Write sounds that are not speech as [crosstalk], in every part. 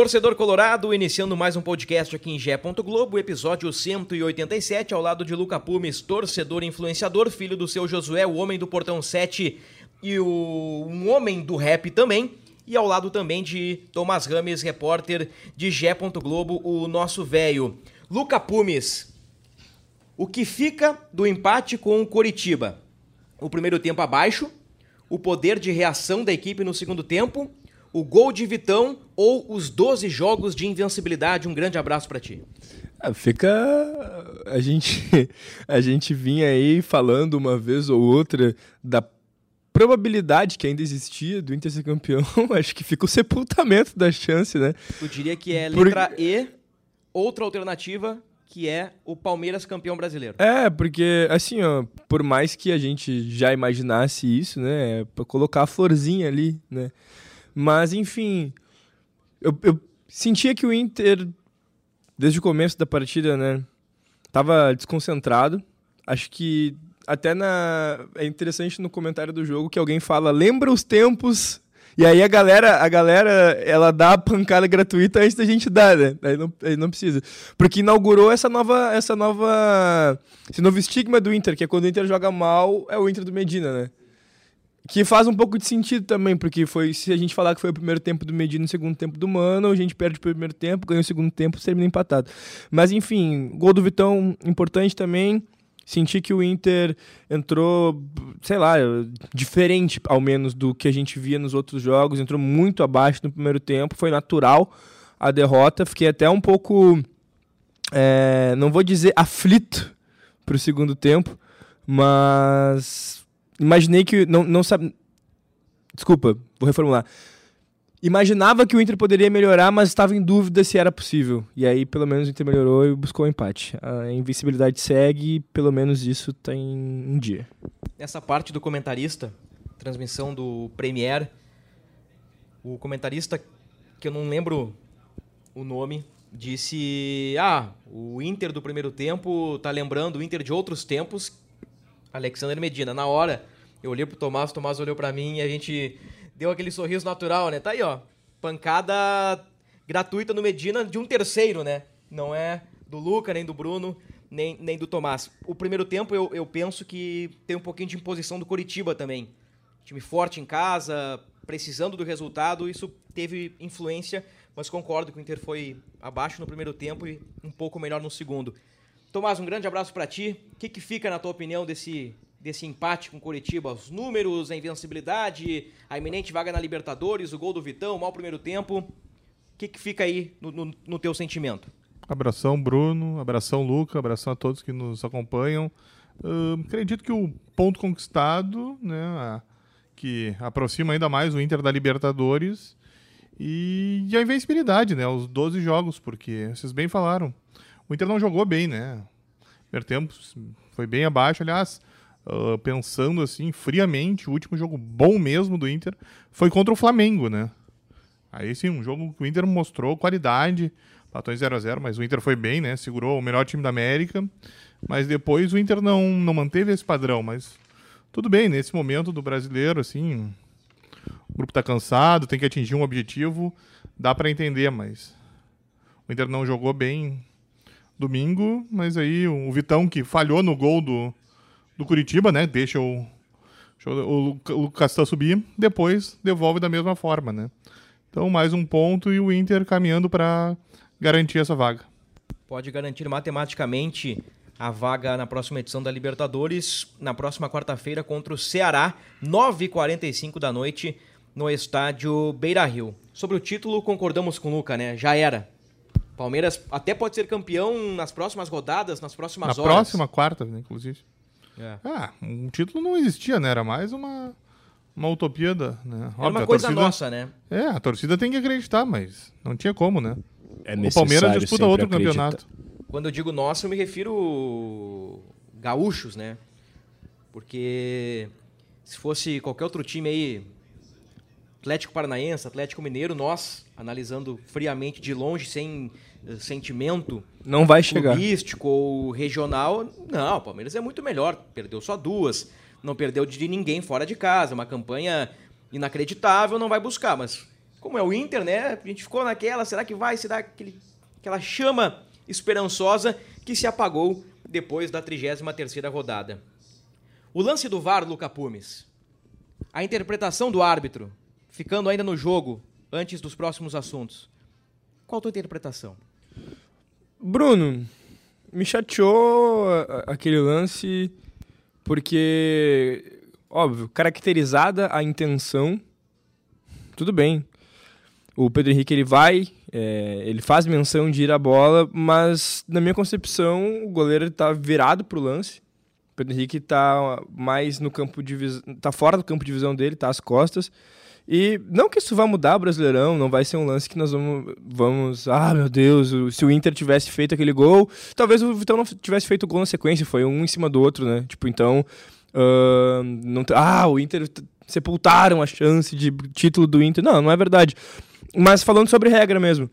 Torcedor Colorado, iniciando mais um podcast aqui em Gé. Globo, episódio 187, ao lado de Luca Pumes, torcedor influenciador, filho do seu Josué, o homem do Portão 7 e o um homem do rap também. E ao lado também de Tomás Rames, repórter de Gé. Globo, o nosso velho. Luca Pumes, o que fica do empate com o Coritiba? O primeiro tempo abaixo, o poder de reação da equipe no segundo tempo, o gol de Vitão ou os 12 jogos de invencibilidade? Um grande abraço para ti. Ah, fica. A gente, [laughs] a gente vinha aí falando uma vez ou outra da probabilidade que ainda existia do Inter ser campeão. [laughs] Acho que fica o sepultamento da chance, né? Eu diria que é Por- letra E, outra alternativa, que é o Palmeiras campeão brasileiro. É, porque, assim, ó, por mais que a gente já imaginasse isso, né? É pra colocar a florzinha ali, né? Mas, enfim, eu, eu sentia que o Inter, desde o começo da partida, né? Tava desconcentrado. Acho que até na. É interessante no comentário do jogo que alguém fala, lembra os tempos. E aí a galera, a galera, ela dá a pancada gratuita antes da gente dar, né? Aí não, aí não precisa. Porque inaugurou essa nova, essa nova, esse novo estigma do Inter, que é quando o Inter joga mal, é o Inter do Medina, né? Que faz um pouco de sentido também, porque foi se a gente falar que foi o primeiro tempo do Medina e o segundo tempo do Mano, a gente perde o primeiro tempo, ganha o segundo tempo, termina empatado. Mas enfim, gol do Vitão importante também. Senti que o Inter entrou, sei lá, diferente ao menos do que a gente via nos outros jogos, entrou muito abaixo no primeiro tempo, foi natural a derrota, fiquei até um pouco, é, não vou dizer aflito para o segundo tempo, mas imaginei que não, não sabe, desculpa, vou reformular. Imaginava que o Inter poderia melhorar, mas estava em dúvida se era possível. E aí, pelo menos, o Inter melhorou e buscou o empate. A invencibilidade segue e, pelo menos, isso tem um dia. Nessa parte do comentarista, transmissão do Premier, o comentarista, que eu não lembro o nome, disse: Ah, o Inter do primeiro tempo tá lembrando o Inter de outros tempos. Alexander Medina. Na hora, eu olhei pro Tomás, o Tomás olhou pra mim e a gente deu aquele sorriso natural, né? Tá aí, ó. Pancada gratuita no Medina de um terceiro, né? Não é do Luca, nem do Bruno, nem, nem do Tomás. O primeiro tempo eu, eu penso que tem um pouquinho de imposição do Coritiba também. Time forte em casa, precisando do resultado, isso teve influência, mas concordo que o Inter foi abaixo no primeiro tempo e um pouco melhor no segundo. Tomás, um grande abraço pra ti. O que, que fica, na tua opinião, desse, desse empate com o Coritiba? Os números, a invencibilidade, a iminente vaga na Libertadores, o gol do Vitão, o mau primeiro tempo. O que, que fica aí no, no, no teu sentimento? Abração, Bruno. Abração, Luca. Abração a todos que nos acompanham. Ahn, acredito que o ponto conquistado, né, a- que aproxima ainda mais o Inter da Libertadores e, e a invencibilidade, né, os 12 jogos, porque vocês bem falaram. O Inter não jogou bem, né? Primeiro tempo foi bem abaixo, aliás, ah, pensando assim, friamente, o último jogo bom mesmo do Inter foi contra o Flamengo, né? Aí sim, um jogo que o Inter mostrou qualidade, empatou em 0x0, mas o Inter foi bem, né? Segurou o melhor time da América. Mas depois o Inter não, não manteve esse padrão. Mas tudo bem, nesse momento do brasileiro, assim, o grupo tá cansado, tem que atingir um objetivo, dá para entender, mas o Inter não jogou bem domingo, mas aí o Vitão que falhou no gol do, do Curitiba, né? Deixa o, deixa o, Luca- o Castan subir, depois devolve da mesma forma, né? Então, mais um ponto e o Inter caminhando para garantir essa vaga. Pode garantir matematicamente a vaga na próxima edição da Libertadores, na próxima quarta-feira contra o Ceará, 9h45 da noite, no estádio Beira Rio. Sobre o título, concordamos com o Luca, né? Já era. Palmeiras até pode ser campeão nas próximas rodadas, nas próximas Na horas. próxima quarta, inclusive. É. Ah, um título não existia, né? Era mais uma, uma utopia da. Né? É uma coisa nossa, né? É, a torcida tem que acreditar, mas não tinha como, né? É o Palmeiras disputa outro acreditar. campeonato. Quando eu digo nossa, eu me refiro gaúchos, né? Porque se fosse qualquer outro time aí, Atlético Paranaense, Atlético Mineiro, nós, analisando friamente de longe, sem sentimento Não vai chegar. clubístico ou regional, não, o Palmeiras é muito melhor. Perdeu só duas, não perdeu de ninguém fora de casa. Uma campanha inacreditável, não vai buscar. Mas como é o Inter, né? A gente ficou naquela, será que vai? Será aquele, aquela chama esperançosa que se apagou depois da 33ª rodada. O lance do VAR, Luca Pumes. A interpretação do árbitro, ficando ainda no jogo, antes dos próximos assuntos. Qual a tua interpretação? Bruno, me chateou aquele lance porque, óbvio, caracterizada a intenção, tudo bem. O Pedro Henrique ele vai, é, ele faz menção de ir à bola, mas na minha concepção o goleiro está virado pro lance. O Pedro Henrique está mais no campo de visão, tá fora do campo de visão dele, tá às costas. E não que isso vá mudar o Brasileirão, não vai ser um lance que nós vamos, vamos ah, meu Deus, se o Inter tivesse feito aquele gol, talvez o Vitão não tivesse feito o gol na sequência, foi um em cima do outro, né? Tipo, então, ah, não, ah, o Inter sepultaram a chance de título do Inter. Não, não é verdade. Mas falando sobre regra mesmo,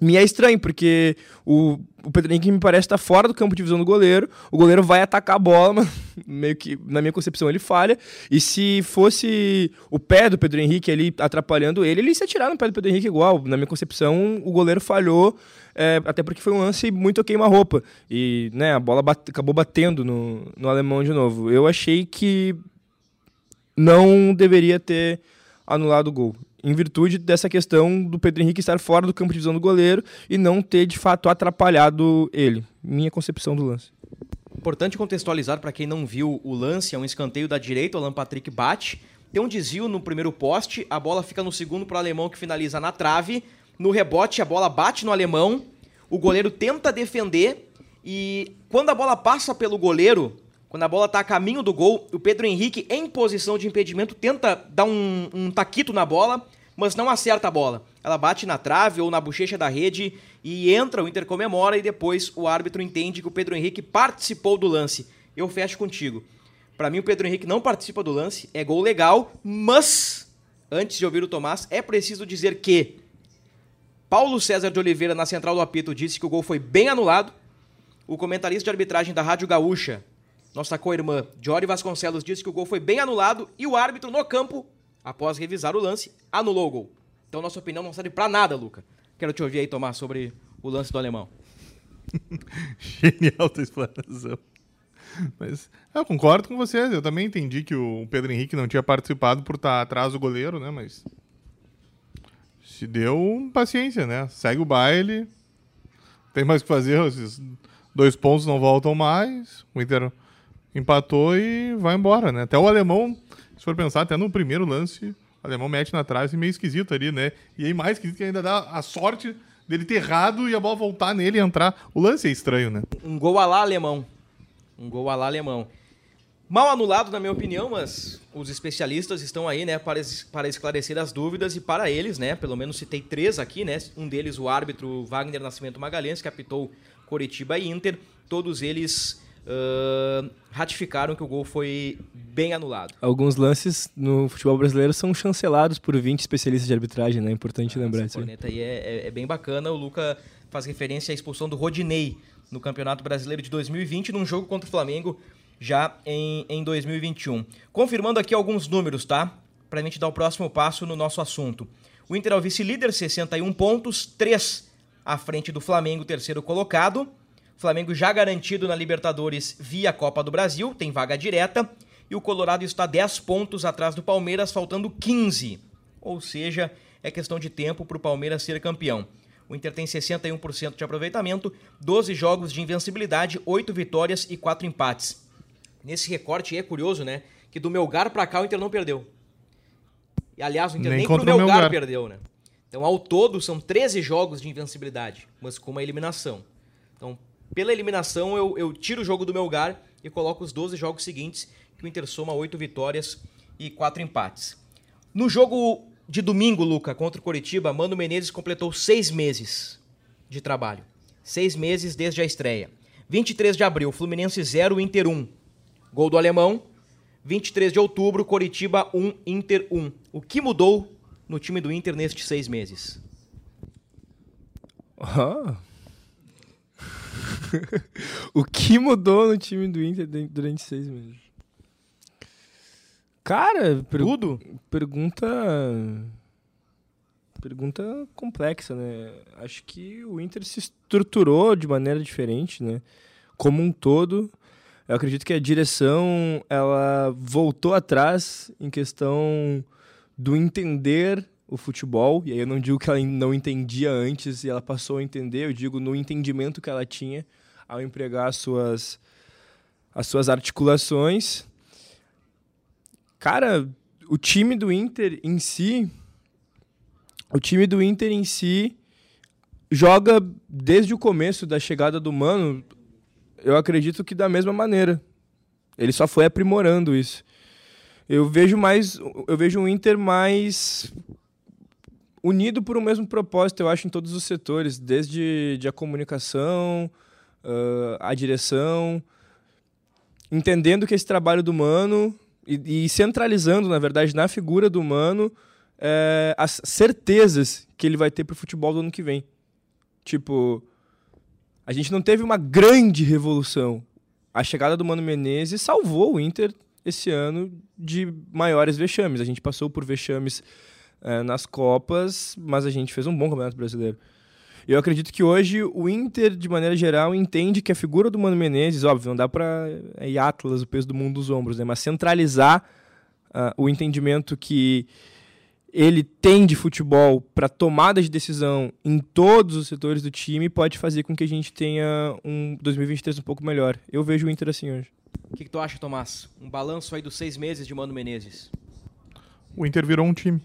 me é estranho, porque o, o Pedro Henrique me parece estar fora do campo de visão do goleiro. O goleiro vai atacar a bola, [laughs] mas meio que, na minha concepção, ele falha. E se fosse o pé do Pedro Henrique ali atrapalhando ele, ele ia se atirar no pé do Pedro Henrique igual. Na minha concepção, o goleiro falhou, é, até porque foi um lance muito queima-roupa. E né, a bola bate- acabou batendo no, no alemão de novo. Eu achei que não deveria ter anulado o gol. Em virtude dessa questão do Pedro Henrique estar fora do campo de visão do goleiro e não ter de fato atrapalhado ele. Minha concepção do lance. Importante contextualizar para quem não viu o lance, é um escanteio da direita, o Alan Patrick bate, tem um desvio no primeiro poste, a bola fica no segundo para o alemão que finaliza na trave, no rebote a bola bate no alemão, o goleiro tenta defender e quando a bola passa pelo goleiro, quando a bola está a caminho do gol, o Pedro Henrique em posição de impedimento tenta dar um, um taquito na bola, mas não acerta a bola. Ela bate na trave ou na bochecha da rede e entra, o Inter comemora e depois o árbitro entende que o Pedro Henrique participou do lance. Eu fecho contigo. Pra mim o Pedro Henrique não participa do lance, é gol legal, mas antes de ouvir o Tomás, é preciso dizer que Paulo César de Oliveira na central do apito disse que o gol foi bem anulado. O comentarista de arbitragem da Rádio Gaúcha, nossa co-irmã Jory Vasconcelos, disse que o gol foi bem anulado e o árbitro no campo, após revisar o lance, anulou o gol. Então nossa opinião não serve pra nada, Luca. Quero te ouvir aí, Tomás, sobre o lance do alemão. [laughs] Genial tua explanação. Mas eu concordo com vocês. Eu também entendi que o Pedro Henrique não tinha participado por estar atrás do goleiro, né? Mas se deu paciência, né? Segue o baile. Tem mais o que fazer. Esses dois pontos não voltam mais. O Inter empatou e vai embora, né? Até o alemão, se for pensar, até no primeiro lance, o alemão mete na trave meio esquisito ali, né? E aí mais esquisito que ainda dá a sorte dele ter errado e a bola voltar nele e entrar. O lance é estranho, né? Um gol alá alemão. Um gol alá alemão. Mal anulado, na minha opinião, mas os especialistas estão aí, né, para, es- para esclarecer as dúvidas e para eles, né, pelo menos citei três aqui, né, um deles o árbitro Wagner Nascimento Magalhães, que apitou Coritiba e Inter, todos eles ah, ratificaram que o gol foi bem anulado. Alguns lances no futebol brasileiro são chancelados por 20 especialistas de arbitragem, né? É importante lembrar Essa disso. corneta aí é, é- é bem bacana. O Luca faz referência à expulsão do Rodinei no Campeonato Brasileiro de 2020, num jogo contra o Flamengo já em, em 2021. Confirmando aqui alguns números, tá? Pra gente dar o próximo passo no nosso assunto. O Inter é o vice-líder, 61 pontos, 3 à frente do Flamengo, terceiro colocado. Flamengo já garantido na Libertadores via Copa do Brasil, tem vaga direta. E o Colorado está 10 pontos atrás do Palmeiras, faltando 15. Ou seja, é questão de tempo para o Palmeiras ser campeão. O Inter tem 61% de aproveitamento, 12 jogos de invencibilidade, 8 vitórias e 4 empates. Nesse recorte é curioso, né? Que do Melgar para cá o Inter não perdeu. E aliás, o Inter Nem nem, pro Melgar, Melgar. perdeu, né? Então, ao todo, são 13 jogos de invencibilidade, mas com uma eliminação. Então, pela eliminação, eu, eu tiro o jogo do Melgar e coloco os 12 jogos seguintes, que o Inter soma 8 vitórias e quatro empates. No jogo de domingo, Luca, contra o Coritiba, Mano Menezes completou seis meses de trabalho. Seis meses desde a estreia. 23 de abril, Fluminense 0, Inter 1. Gol do alemão. 23 de outubro, Coritiba 1, Inter 1. O que mudou no time do Inter nestes seis meses? Ah. [laughs] o que mudou no time do Inter durante seis meses? Cara, per Tudo? pergunta. Pergunta complexa, né? Acho que o Inter se estruturou de maneira diferente, né? Como um todo. Eu acredito que a direção ela voltou atrás em questão do entender o futebol, e aí eu não digo que ela não entendia antes e ela passou a entender, eu digo no entendimento que ela tinha ao empregar as suas, as suas articulações. Cara, o time do Inter em si, o time do Inter em si joga desde o começo da chegada do Mano, eu acredito que da mesma maneira. Ele só foi aprimorando isso. Eu vejo mais, eu vejo um Inter mais unido por um mesmo propósito, eu acho, em todos os setores, desde de a comunicação, uh, a direção, entendendo que esse trabalho do Mano e, e centralizando, na verdade, na figura do Mano é, as certezas que ele vai ter para o futebol do ano que vem. Tipo, a gente não teve uma grande revolução. A chegada do Mano Menezes salvou o Inter esse ano de maiores vexames. A gente passou por vexames é, nas Copas, mas a gente fez um bom Campeonato Brasileiro. Eu acredito que hoje o Inter, de maneira geral, entende que a figura do Mano Menezes, óbvio, não dá para é, ir Atlas, o peso do mundo dos ombros, né? mas centralizar uh, o entendimento que ele tem de futebol para tomada de decisão em todos os setores do time pode fazer com que a gente tenha um 2023 um pouco melhor. Eu vejo o Inter assim hoje. O que, que tu acha, Tomás? Um balanço aí dos seis meses de Mano Menezes. O Inter virou um time.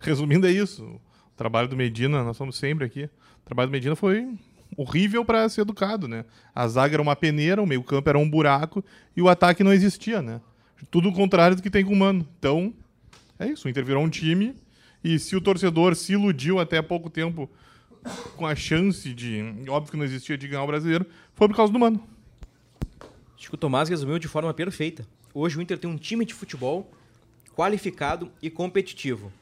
Resumindo, é isso. O trabalho do Medina, nós somos sempre aqui. O trabalho do Medina foi horrível para ser educado, né? A zaga era uma peneira, o meio-campo era um buraco e o ataque não existia, né? Tudo o contrário do que tem com o Mano. Então, é isso. O Inter virou um time e se o torcedor se iludiu até há pouco tempo com a chance de, óbvio que não existia, de ganhar o brasileiro, foi por causa do Mano. Acho que o Tomás resumiu de forma perfeita. Hoje o Inter tem um time de futebol qualificado e competitivo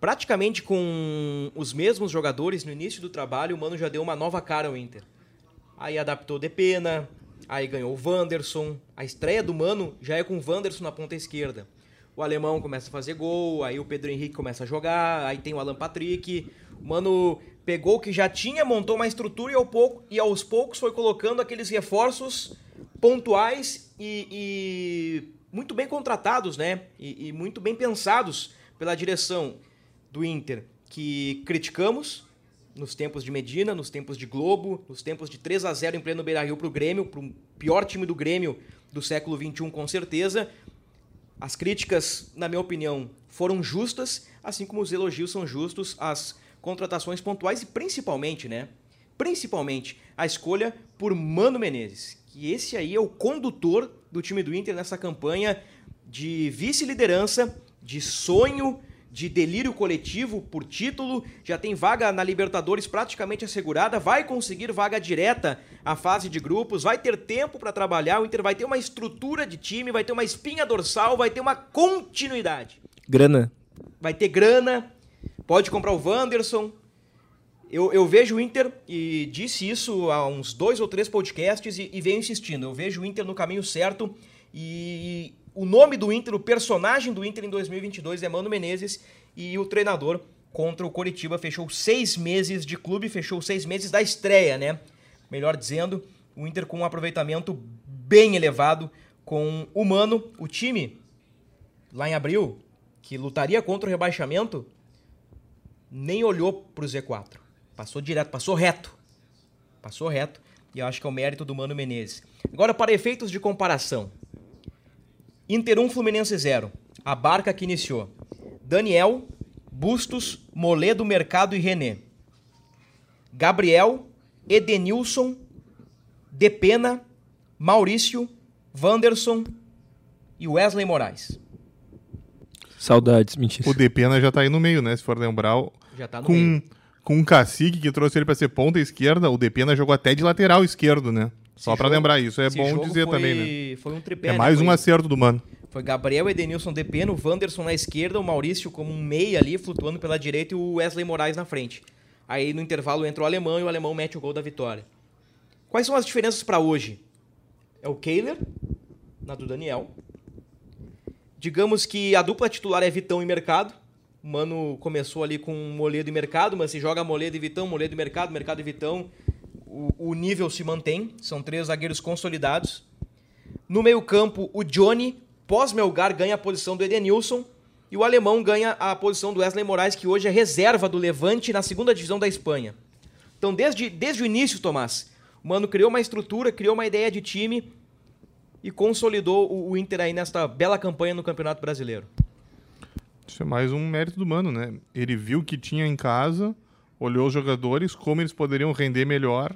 praticamente com os mesmos jogadores no início do trabalho, o Mano já deu uma nova cara ao Inter. Aí adaptou Depena, aí ganhou o Wanderson. A estreia do Mano já é com o Wanderson na ponta esquerda. O alemão começa a fazer gol, aí o Pedro Henrique começa a jogar, aí tem o Alan Patrick. O Mano pegou o que já tinha, montou uma estrutura e, ao pouco, e aos poucos foi colocando aqueles reforços pontuais e, e muito bem contratados, né? E, e muito bem pensados pela direção do Inter que criticamos nos tempos de Medina, nos tempos de Globo, nos tempos de 3 a 0 em pleno Beira-Rio para o Grêmio, para o pior time do Grêmio do século XXI, com certeza. As críticas, na minha opinião, foram justas, assim como os elogios são justos às contratações pontuais e principalmente, né? Principalmente a escolha por Mano Menezes, que esse aí é o condutor do time do Inter nessa campanha de vice-liderança, de sonho de delírio coletivo por título, já tem vaga na Libertadores praticamente assegurada, vai conseguir vaga direta à fase de grupos, vai ter tempo para trabalhar, o Inter vai ter uma estrutura de time, vai ter uma espinha dorsal, vai ter uma continuidade. Grana. Vai ter grana, pode comprar o Wanderson. Eu, eu vejo o Inter, e disse isso há uns dois ou três podcasts e, e venho insistindo, eu vejo o Inter no caminho certo e o nome do Inter, o personagem do Inter em 2022 é Mano Menezes e o treinador contra o Coritiba fechou seis meses de clube, fechou seis meses da estreia, né? Melhor dizendo, o Inter com um aproveitamento bem elevado com o Mano, o time lá em abril, que lutaria contra o rebaixamento, nem olhou para o Z4. Passou direto, passou reto. Passou reto. E eu acho que é o mérito do Mano Menezes. Agora, para efeitos de comparação. Inter 1, Fluminense 0. A barca que iniciou. Daniel, Bustos, Moledo, Mercado e René. Gabriel, Edenilson, Depena, Maurício, Wanderson, e Wesley Moraes. Saudades, mentira. O Depena já tá aí no meio, né? Se for lembrar, o- Já tá no com, meio. com um cacique que trouxe ele pra ser ponta esquerda, o Depena jogou até de lateral esquerdo, né? Só jogo- lembrar isso, é bom dizer foi- também, né? Foi um tripé, É né? mais Foi- um acerto do mano. Foi Gabriel Edenilson Depeno, o Wanderson na esquerda, o Maurício como um meia ali, flutuando pela direita e o Wesley Moraes na frente. Aí no intervalo entra o alemão e o alemão mete o gol da vitória. Quais são as diferenças para hoje? É o Kehler, na do Daniel. Digamos que a dupla titular é Vitão e Mercado. O Mano começou ali com Moledo e Mercado, mas se joga Moledo e Vitão, Moledo e Mercado, Mercado e Vitão, o, nível se mantém. São três zagueiros consolidados. No meio-campo, o Johnny, pós-Melgar, ganha a posição do Edenilson. E o alemão ganha a posição do Wesley Moraes, que hoje é reserva do Levante na segunda divisão da Espanha. Então, desde, desde o início, Tomás, o Mano criou uma estrutura, criou uma ideia de time e consolidou o, o Inter aí nesta bela campanha no Campeonato Brasileiro. Isso é mais um mérito do mano, né? Ele viu que tinha em casa, olhou os jogadores, como eles poderiam render melhor,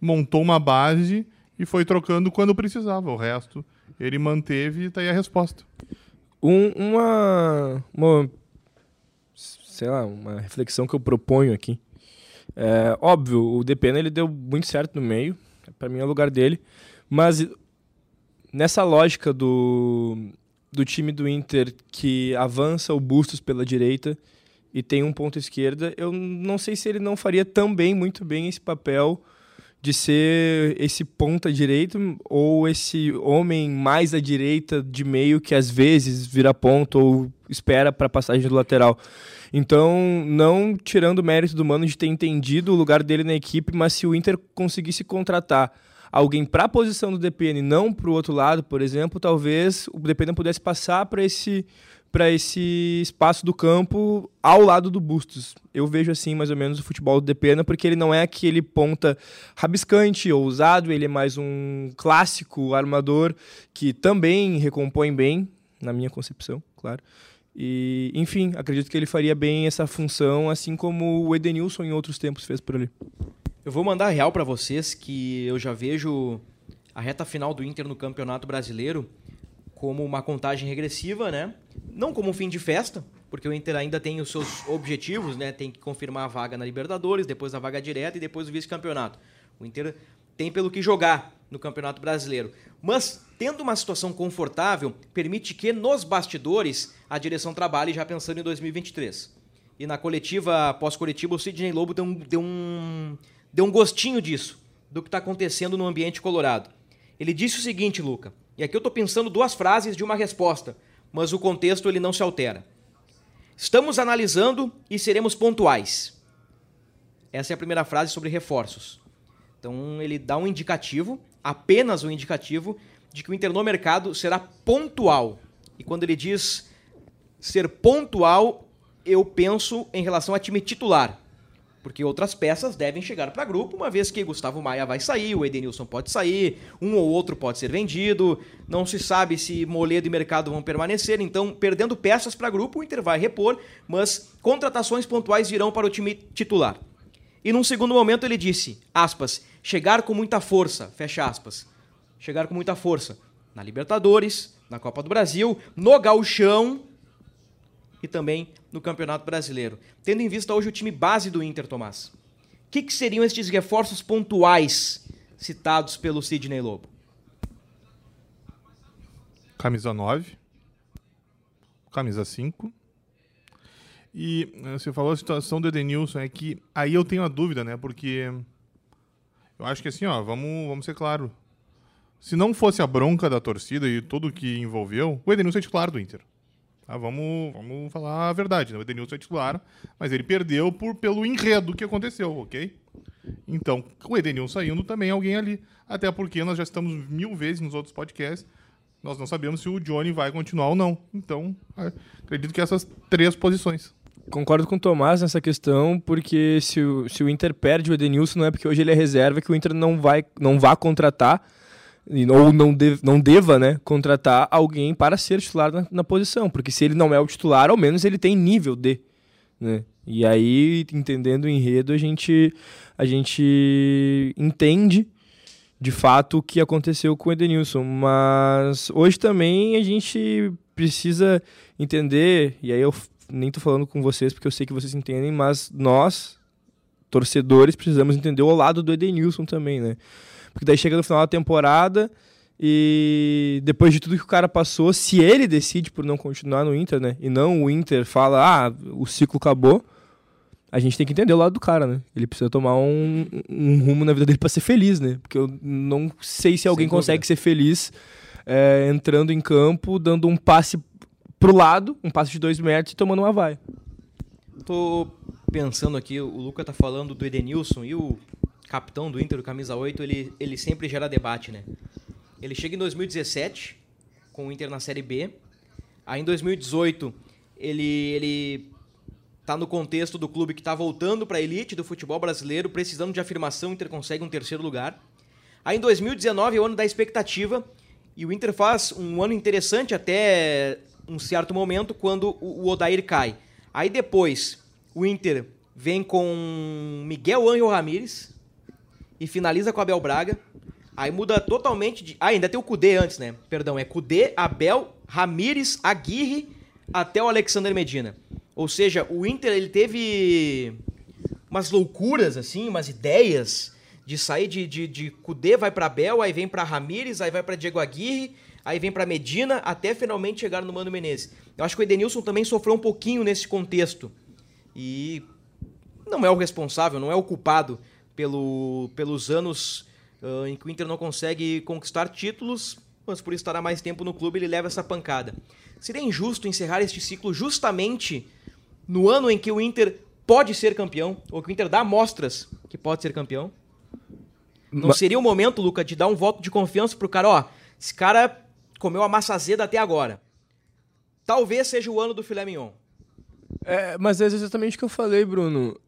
montou uma base e foi trocando quando precisava. O resto ele manteve e tá aí a resposta. Um- uma, uma, sei lá, uma reflexão que eu proponho aqui. É, óbvio, o Depena ele deu muito certo no meio, para mim é o lugar dele, mas nessa lógica do, do time do Inter que avança o Bustos pela direita e tem um ponto esquerda, eu não sei se ele não faria também muito bem esse papel de ser esse ponta direito ou esse homem mais à direita de meio que às vezes vira ponta ou espera para a passagem do lateral. Então, não tirando o mérito do Mano de ter entendido o lugar dele na equipe, mas se o Inter conseguisse contratar alguém para a posição do DPN, não para o outro lado, por exemplo, talvez o DPN pudesse passar para esse para esse espaço do campo ao lado do Bustos. Eu vejo assim mais ou menos o futebol do Depena, porque ele não é aquele ponta rabiscante, ousado, ele é mais um clássico armador que também recompõe bem, na minha concepção, claro. E, enfim, acredito que ele faria bem essa função, assim como o Edenilson em outros tempos fez por ali. Eu vou mandar real para vocês que eu já vejo a reta final do Inter no Campeonato Brasileiro como uma contagem regressiva, né? Não como um fim de festa, porque o Inter ainda tem os seus objetivos, né? Tem que confirmar a vaga na Libertadores, depois a vaga direta e depois o vice-campeonato. O Inter tem pelo que jogar no Campeonato Brasileiro. Mas, tendo uma situação confortável, permite que nos bastidores a direção trabalhe já pensando em 2023. E na coletiva, pós-coletiva, o Sidney Lobo deu um, deu um, deu um gostinho disso, do que está acontecendo no ambiente colorado. Ele disse o seguinte, Luca, e aqui eu estou pensando duas frases de uma resposta, mas o contexto ele não se altera. Estamos analisando e seremos pontuais. Essa é a primeira frase sobre reforços. Então ele dá um indicativo, apenas um indicativo, de que o Inter no mercado será pontual. E quando ele diz ser pontual, eu penso em relação a time titular. Porque outras peças devem chegar para grupo, uma vez que Gustavo Maia vai sair, o Edenilson pode sair, um ou outro pode ser vendido, não se sabe se Moledo e Mercado vão permanecer, então perdendo peças para grupo, o Inter vai repor, mas contratações pontuais virão para o time titular. E num segundo momento ele disse, aspas, chegar com muita força, fecha aspas. Chegar com muita força na Libertadores, na Copa do Brasil, no Gauchão e também no Campeonato Brasileiro. Tendo em vista hoje o time base do Inter, Tomás, o que, que seriam estes reforços pontuais citados pelo Sidney Lobo? Camisa 9. Camisa 5. E eh, você falou a situação do Edenilson, é que aí eu tenho a dúvida, né? Porque eu acho que assim, ó, vamos, vamos ser claro. Se não fosse a bronca da torcida e tudo que envolveu, o Edenilson é titular do Inter. Tá? Vamos, vamos falar a verdade, né? O Edenilson é titular, mas ele perdeu por, pelo enredo que aconteceu, ok? Então, o Edenilson saindo também alguém ali. Até porque nós já estamos mil vezes nos outros podcasts nós não sabemos se o Johnny vai continuar ou não. Então, é, acredito que essas três posições. Concordo com o Tomás nessa questão, porque se o, se o Inter perde o Edenilson, não é porque hoje ele é reserva que o Inter não vai não vá contratar, ou não, deve, não deva né, contratar alguém para ser titular na, na posição. Porque se ele não é o titular, ao menos ele tem nível de. Né? E aí, entendendo o enredo, a gente, a gente entende de fato o que aconteceu com o Edenilson. Mas hoje também a gente precisa entender, e aí eu nem tô falando com vocês porque eu sei que vocês entendem, mas nós, torcedores, precisamos entender o lado do Edenilson também, né? Porque daí chega no final da temporada e depois de tudo que o cara passou, se ele decide por não continuar no Inter, né? E não o Inter fala, ah, o ciclo acabou, a gente tem que entender o lado do cara, né? Ele precisa tomar um, um rumo na vida dele para ser feliz, né? Porque eu não sei se alguém consegue ser feliz é, entrando em campo, dando um passe pro lado, um passe de dois metros e tomando uma vai. Tô pensando aqui, o Luca tá falando do Edenilson e o capitão do Inter, o camisa 8, ele, ele sempre gera debate, né? Ele chega em 2017 com o Inter na Série B. Aí em 2018 ele, ele tá no contexto do clube que está voltando para a elite do futebol brasileiro, precisando de afirmação, o Inter consegue um terceiro lugar. Aí em 2019 é o ano da expectativa e o Inter faz um ano interessante até um certo momento quando o Odair cai. Aí depois o Inter vem com Miguel Angel Ramírez e finaliza com Abel Braga. Aí muda totalmente de. Ah, ainda tem o Cudê antes, né? Perdão, é Cudê, Abel, Ramírez, Aguirre até o Alexander Medina. Ou seja, o Inter ele teve umas loucuras, assim, umas ideias de sair de, de, de Kudê, vai para Bel, aí vem para Ramires, aí vai para Diego Aguirre, aí vem para Medina, até finalmente chegar no Mano Menezes. Eu acho que o Edenilson também sofreu um pouquinho nesse contexto. E não é o responsável, não é o culpado pelo, pelos anos uh, em que o Inter não consegue conquistar títulos, mas por estar há mais tempo no clube ele leva essa pancada. Seria injusto encerrar este ciclo justamente no ano em que o Inter pode ser campeão, ou que o Inter dá amostras que pode ser campeão? Não seria o momento, Luca, de dar um voto de confiança pro cara, ó, esse cara comeu a massa azeda até agora. Talvez seja o ano do filé mignon. É, mas é exatamente o que eu falei, Bruno.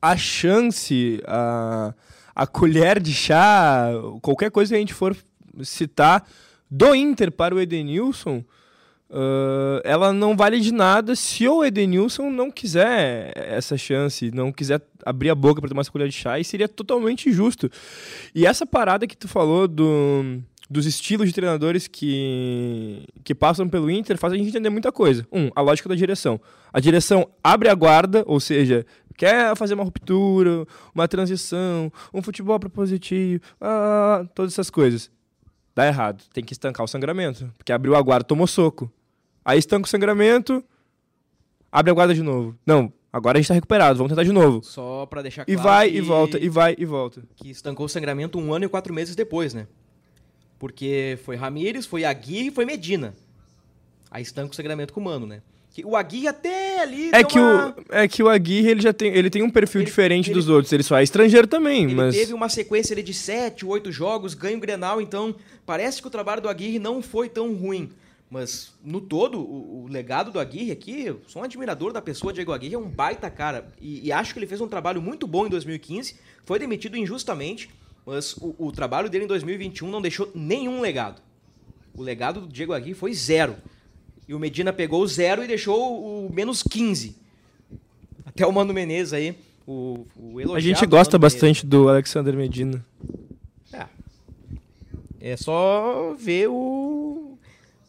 A chance, a, a colher de chá, qualquer coisa que a gente for citar do Inter para o Edenilson, Uh, ela não vale de nada se o Edenilson não quiser essa chance, não quiser abrir a boca para tomar essa colher de chá, e seria totalmente justo. E essa parada que tu falou do, dos estilos de treinadores que, que passam pelo Inter faz a gente entender muita coisa. Um, a lógica da direção. A direção abre a guarda, ou seja, quer fazer uma ruptura, uma transição, um futebol propositivo, ah, todas essas coisas. Dá errado. Tem que estancar o sangramento. Porque abriu a guarda, tomou soco. Aí estanca o sangramento, abre a guarda de novo. Não, agora a gente tá recuperado, vamos tentar de novo. Só para deixar claro. E vai e volta, e vai e volta. Que estancou o sangramento um ano e quatro meses depois, né? Porque foi Ramires, foi Aguirre e foi Medina. Aí estanca o sangramento com o Mano, né? O Aguirre até ali. É que, uma... o, é que o Aguirre ele já tem, ele tem um perfil ele, diferente ele, dos outros. Ele só é estrangeiro também, ele mas. teve uma sequência ali de sete, oito jogos, ganho Grenal, então parece que o trabalho do Aguirre não foi tão ruim. Mas, no todo, o, o, legado do Aguirre aqui, eu sou um admirador da pessoa, Diego Aguirre é um baita cara. E, e, acho que ele fez um trabalho muito bom em 2015, foi demitido injustamente, mas o, o, trabalho dele em 2021 não deixou nenhum legado. O legado do Diego Aguirre foi zero. E o Medina pegou o zero e deixou o menos 15. Até o Mano Menezes aí, o, o A gente gosta bastante Menezes. do Alexander Medina. É. É só ver o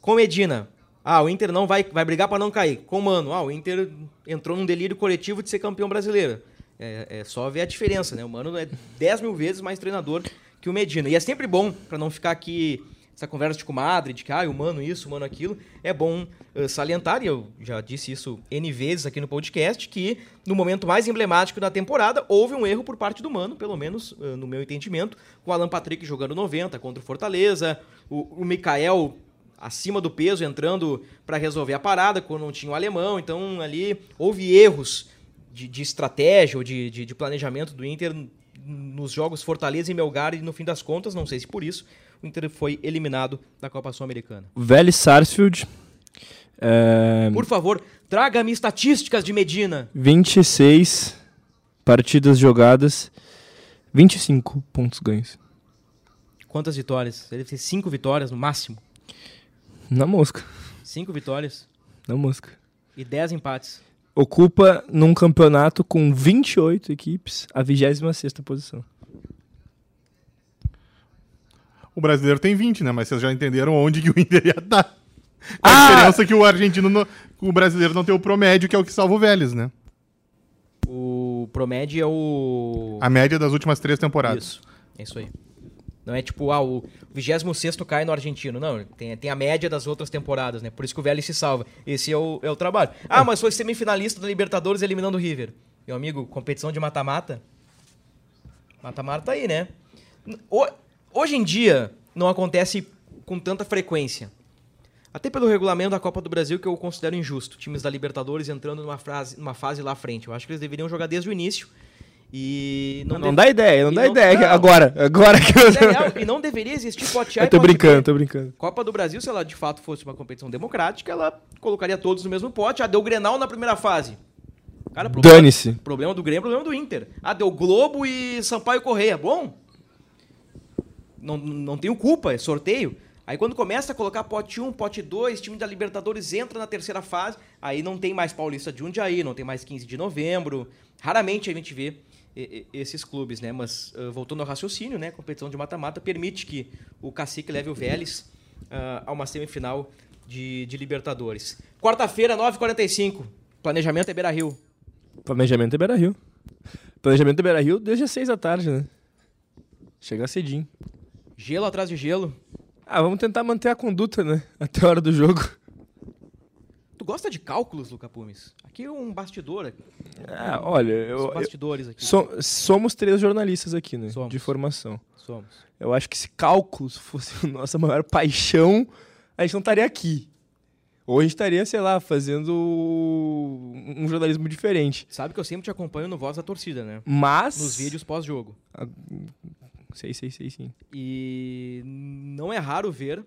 com Medina, ah, o Inter não vai, vai brigar para não cair. Com Mano, ah, o Inter entrou num delírio coletivo de ser campeão brasileiro. É, é só ver a diferença, né? O Mano é 10 mil vezes mais treinador que o Medina. E é sempre bom, para não ficar aqui essa conversa de comadre, de que ah, o Mano isso, o Mano aquilo, é bom uh, salientar, e eu já disse isso N vezes aqui no podcast, que no momento mais emblemático da temporada houve um erro por parte do Mano, pelo menos uh, no meu entendimento, com o Alan Patrick jogando 90 contra o Fortaleza, o, o Mikael acima do peso entrando para resolver a parada, quando não tinha o alemão. Então ali houve erros de, de estratégia ou de, de, de, planejamento do Inter nos jogos Fortaleza e Melgar e no fim das contas, não sei se por isso, o Inter foi eliminado da Copa Sul-Americana. Velho Sarsfield. É... Por favor, traga-me estatísticas de Medina. 26 partidas jogadas, 25 pontos ganhos. Quantas vitórias? Ele teve cinco vitórias no máximo. Na mosca. Cinco vitórias. Na mosca. E dez empates. Ocupa num campeonato com 28 equipes a 26 posição. O brasileiro tem 20, né? Mas vocês já entenderam onde que o Inter ia estar. A Ah! diferença é que o argentino, no- o brasileiro não tem o promédio, que é o que salva o Vélez, né? O Promed é o. A média das últimas três temporadas. Isso. É isso aí. Não é tipo, ah, o 26 cai no argentino. Não, tem, tem a média das outras temporadas, né? Por isso que o Vélez se salva. Esse é o, é o trabalho. Ah, mas foi semifinalista da Libertadores eliminando o River. Meu amigo, competição de mata-mata. Mata-mata tá aí, né? Ho- Hoje em dia, não acontece com tanta frequência. Até pelo regulamento da Copa do Brasil, que eu considero injusto. Times da Libertadores entrando numa, frase, numa fase lá à frente. Eu acho que eles deveriam jogar desde o início. E não, Não, deve- dá ideia, não e dá não- ideia. não. Agora, agora que é eu. real, e não deveria existir [laughs] pote A Eu tô pote B. brincando, tô brincando. Copa do Brasil, se ela de fato fosse uma competição democrática, ela colocaria todos no mesmo pote. Ah, deu Grenal na primeira fase. Cara, problema, Dane-se. problema do Grêmio, problema do Inter. Ah, deu Globo e Sampaio Correia. Bom, não, não tenho culpa, é sorteio. Aí quando começa a colocar pote 1, pote 2, time da Libertadores entra na terceira fase, aí não tem mais Paulista de Jundiaí, não tem mais 15 de novembro. Raramente a gente vê esses clubes, né? Mas ah, voltando ao raciocínio, né? Competição de mata-mata permite que o Cacique leve o Vélez ah, a uma semifinal de, de Libertadores. Quarta-feira, 9h45. Planejamento é Beira Rio. Planejamento é Beira Rio. Planejamento é Beira Rio desde as seis da tarde, né? Chegar cedinho. Gelo atrás de gelo. Ah, vamos tentar manter a conduta, né? [laughs] Até a hora do jogo. Tu gosta de cálculos, Luca Pumes? Aqui é um bastidor. Ah, olha, eu- bastidores aqui. so- somos três jornalistas aqui, né? Somos. De formação. Somos. Eu acho que se cálculos fosse a [laughs] nossa maior paixão, a gente não estaria aqui. Ou a gente estaria, sei lá, fazendo um jornalismo diferente. Sabe que eu sempre te acompanho no Voz da Torcida, né? Mas. Nos vídeos pós-jogo. Sei, sei, sei, sim. E não é raro ver